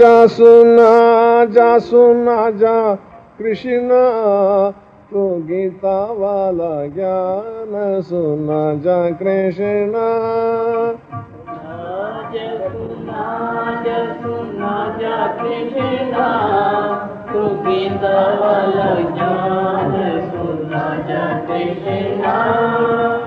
सुना जा सुना जा कृष्णा। तो गीता वाला ज्ञान सुना जा कृष्णा। कृष्णा। गीता वाला ज्ञान सुना जा कृष्णा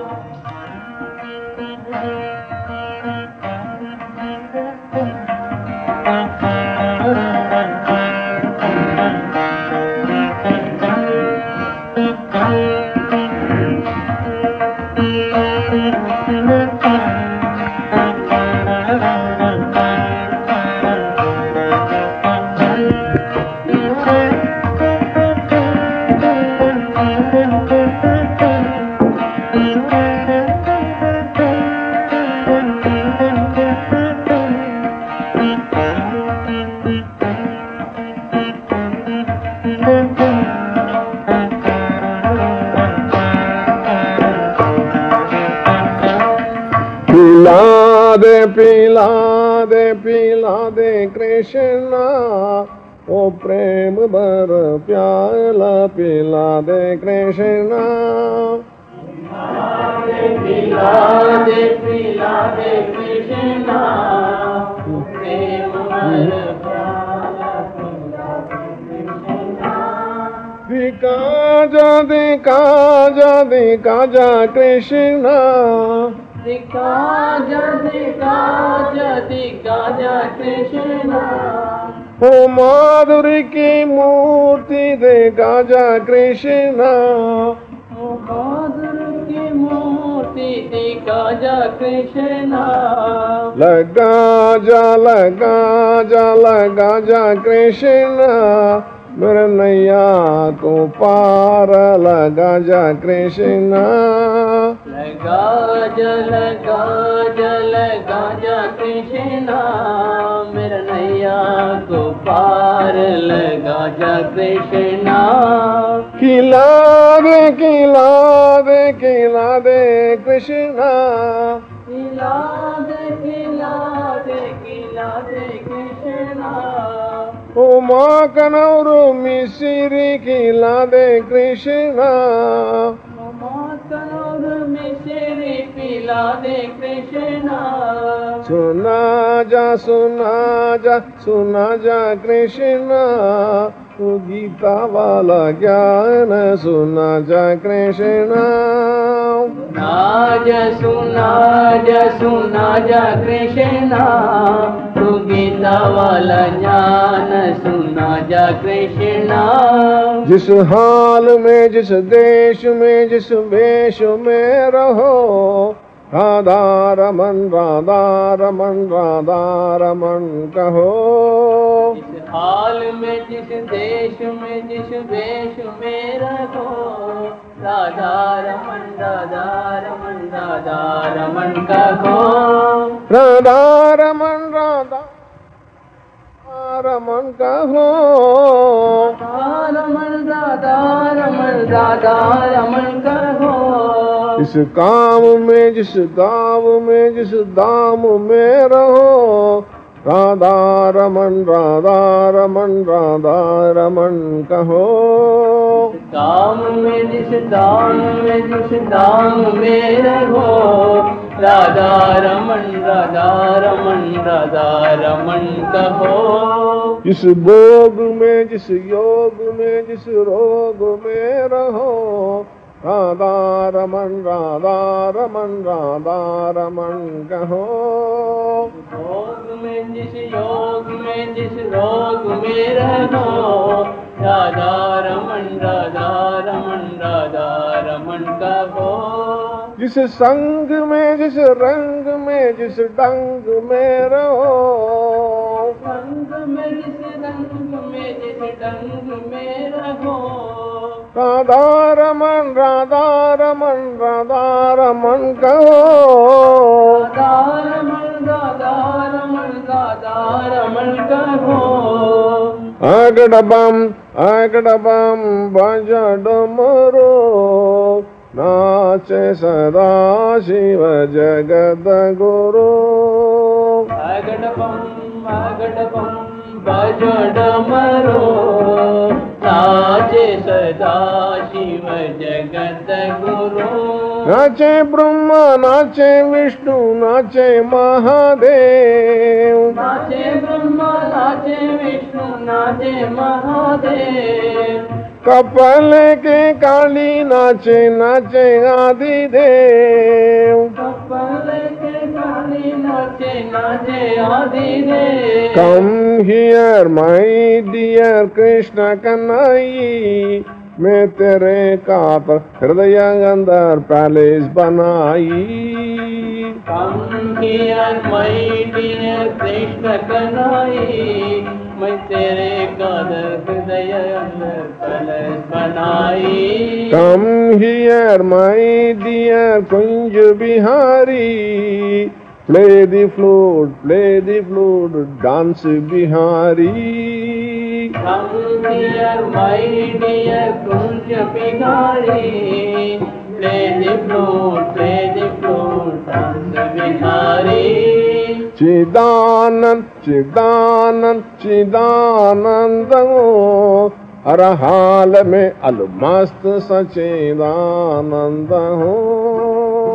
कर प्याला पिला दे कृष्णा। काज दि काज दि काज कृष्णा। काज दि काज दि काज कृष्णा। ओ माधुरी की मूर्ति दे जा कृष्णा। ओ बहादुर की मूर्ति दिखा जा कृष्णा। लगा जा लगा जा लगा जा कृष्णा। मेरे नैया को पार लगा जा कृष्णा। लगा जा लगा जा लगा जा कृष्णा। दुनिया को पार लगा जा कृष्णा। खिलावे खिलावे खिलावे कृष्णा। खिलावे खिलावे खिलावे कृष्णा। ओ माँ कनौरो मिश्री खिलावे कृष्णा। माँ कनौर मिश्री दे कृष्णा। सुना जा सुना जा सुना जा कृष्णा। तू गीता वाला ज्ञान सुना जा कृष्णा। सुना जा सुना जा सुना जा कृष्णा। तू गीता वाला ज्ञान सुना जा कृष्णा। जिस हाल में जिस देश में जिस वेश में रहो राधा रमन राधा रमन राधा रमन कहो। जिस हाल में जिस देश में जिस वेश में रहो राधा रमन राधा रमन राधा रमन कहो। राधा रमन राधा रमन कहो। राधा रमन राधा रमन राधा रमन कहो। इस काम में जिस गाँव में जिस दाम में रहो। राधा रमन राधा रमन राधा रमन कहो। काम में जिस दाम में जिस दाम में रहो। राधा रमन राधा रमन राधा रमन कहो। जिस भोग में जिस योग में जिस रोग में रहो। राधा रमन राधा रमन राधा रमन कहो भोग में जिस योग में जिस रोग में रहो राधा रमन राधा रमन राधा रमन कहो जिस संग में जिस रंग में जिस डंग में रहो रंग में जिस रंग में जिस डंग में रहो ராதாரமன் ராதாரமன் ராதாரமன் கோ ஆகடபாம் ஆகடபாம் பஜடமரோ நாச்சே சதா சிவ ஜகத குரு ஆகடபம் ஆகடபம் बजो डमरो नाचे सदा शिव जगत गुरु। नाचे ब्रह्मा नाचे विष्णु नाचे महादेव। नाचे ब्रह्मा नाचे विष्णु नाचे महादेव। कपल के काली नाचे नाचे आदिदेव कपल Come here, my dear Krishna Kanai. मैं तेरे कातर हृदय अंदर पैलेस बनाई। कम किया मई कृष्ण कनाई मैं तेरे कादर हृदय अंदर कलश बनाई। Come here my dear Kunj Bihari. Play the flute play the flute dance Bihari. Come here, my dear Kunj Bihari. Play the flute, play the flute, dance Bihari. Chidanand चिदानंद चिदानंद हो हर हाल में अलमस्त सचिदानंद हो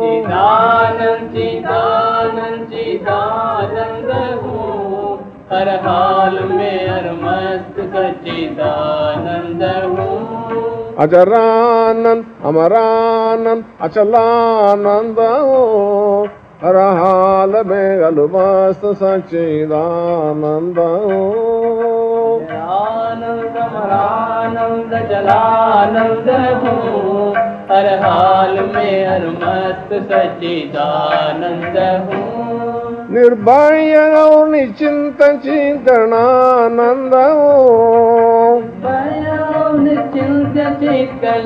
चिदानंद चिदानंद चिदानंद हूँ हर हाल में हर मस्त सचिदानंद हूँ अजरानंद अमरानंद अचलानंद हो हर हाल हल मस्त सचित आनंद हर हाल में हर मस्त सचिदानंद चिंत चितित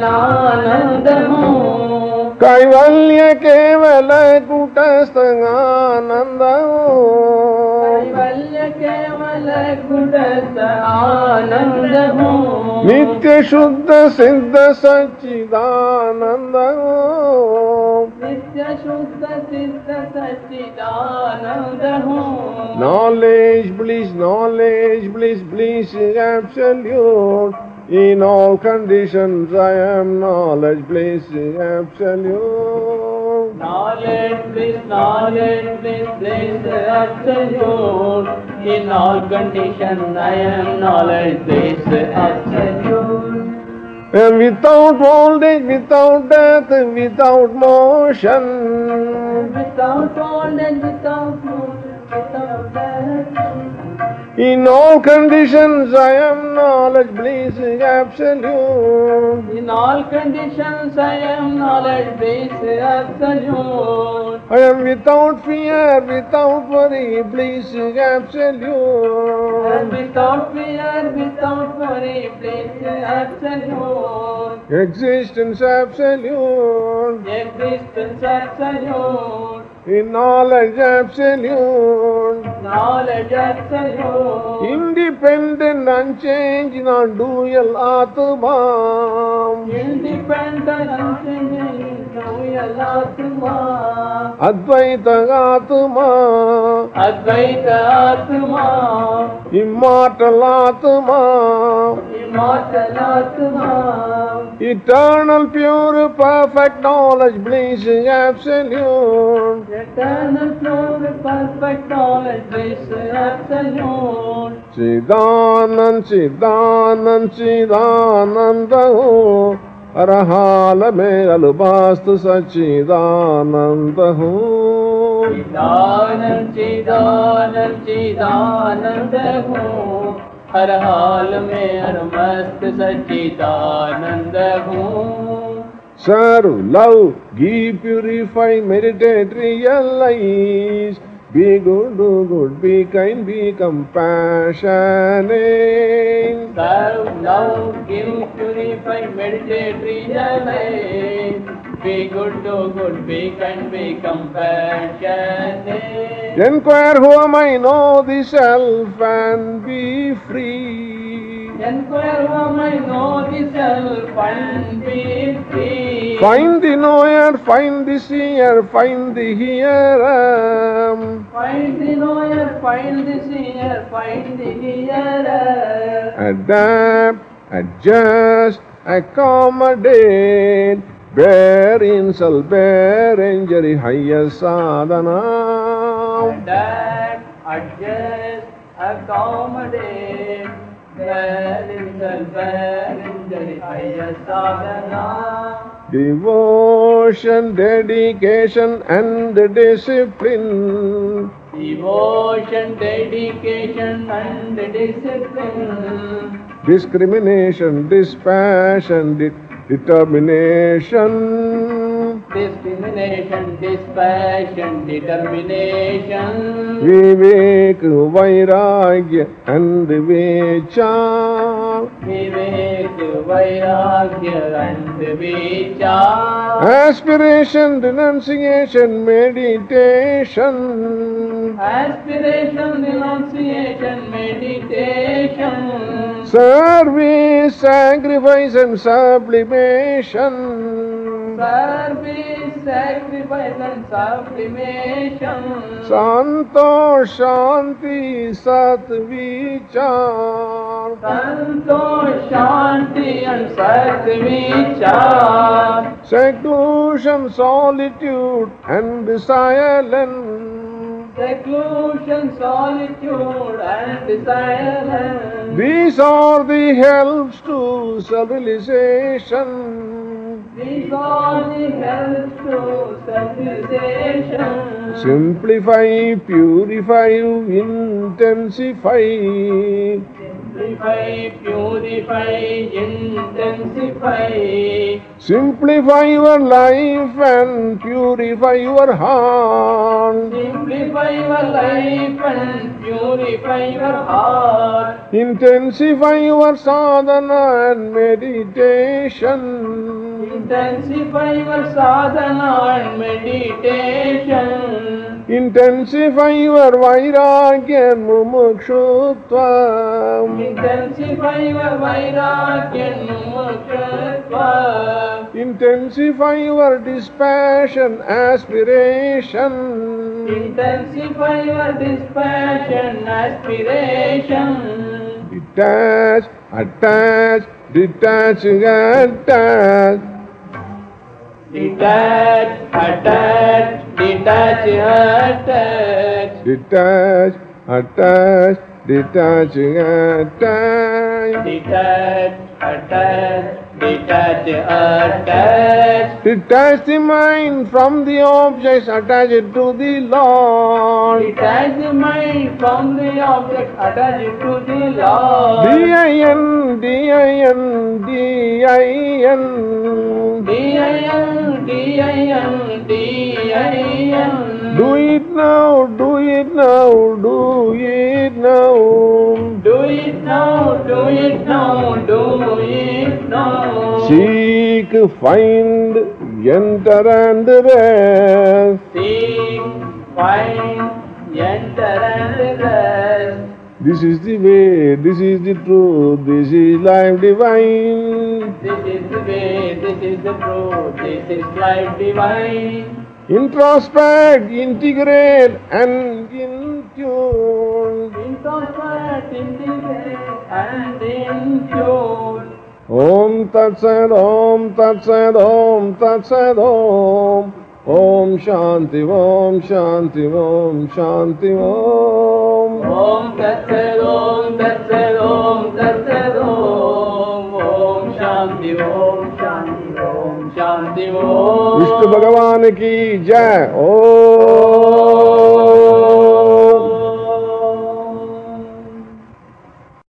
ਆਨੰਦ ਹੋ कैवल्य केवल कुटस्थानंद कुटस्थ आनंद नित्य शुद्ध सिद्ध सच्चिदानंद नित्य शुद्ध सिद्ध सच्चिदानंद knowledge bliss knowledge bliss bliss absolute In all conditions I am knowledge, bliss is absolute. Knowledge, bliss, knowledge, bliss, bliss, absolute. In all conditions, I am knowledge, bliss, absolute. And without old age, without death, without motion. Without old and without motion, without direction. In all conditions I am knowledge, bliss is absolute. In all conditions, I am knowledge, bliss, absolute. I am without fear, without worry, bliss is And absolute. without fear, without worry, bliss, absolute. Existence absolute. Existence absolute. In knowledge absolute. Knowledge absolute. Independent, unchanged, non-dual Atma. Independent, unchanging, real Atma. Advaita Atma. Advaita Atma. Immortal Atma. Eternal, pure, perfect knowledge, bliss is absolute. Eternal, pure, perfect knowledge, bliss is absolute. Chidanand, Chidanand, Chidananda oh. Arahala me alubastu sachidananda ho. Oh. Chidanand, Chidanand, Chidananda ho. Oh. हर हाल में हर मस्त सच्चिदानंद हूँ Serve, love, give, purify, meditate, realize. Be good, do good, be kind, be compassionate. Serve, love, give, purify, meditate, realize. Be good, do good, be kind, be compassionate. Inquire who am I, know the self and be free. Find the knower, find the seer, find the hearer. Find the knower, find the seer, find the hearer. Adapt, adjust, accommodate. Bear insult, bear injury, higher sadhana. Adapt, adjust, accommodate. Bear insult, bear injury, highest sadhana. Devotion, dedication, and discipline. Devotion, dedication, and discipline. Discrimination, dispassion, de- determination. Discrimination, dispassion, determination. Vivek, Vairagya, and Vichar. Vivek, Vairagya, and Vichar. Aspiration, renunciation, meditation. Aspiration, renunciation, meditation. Service, sacrifice, and sublimation. Service, sacrifice, and sublimation. Santosh, Shanti, Sat, Vichar. Santosh, Shanti, and Satvichar. Seclusion, solitude, and silence. Seclusion, solitude, and silence. These are the helps to civilization. These are the helps to civilization. Simplify, purify, intensify. Simplify, purify, intensify. Simplify your life and purify your heart. Simplify your life and purify your heart. Intensify your sadhana and meditation. Intensify your sadhana and meditation. Intensify your vairagya and mumukshutva. Intensify your vairagya and mukshutva. Intensify your dispassion, aspiration. Intensify your dispassion, aspiration. Detach, attach, detach, attach. Detach, attach, detach, attach. Detach, attach, detach, attach. Detach, attach, detach, attach. Detach the mind from the objects, attach it to the Lord. Detach the mind from the objects, attach it to the Lord. D-I-N, D-I-N, D-I-N. D-I-N, D-I-N, D-I-N. Do it now, do it now, do it now. Do it now, do it now, do it now. Seek, find, enter and rest. Seek, find, enter and rest. This is the way, this is the truth, this is life divine. This is the way, this is the truth, this is life divine. Introspect, integrate, and in tune. Introspect, integrate, and in tune. Om Tat Sat, Om Tat Sat, Om Tat Sat, Om. Om Shanti, Om Shanti, Om Shanti, Om. Om Tat Sat, Om Tat Sat, Om Tat Sat, Om. Om Shanti, Om Vishnu भगवान की जय। ओ।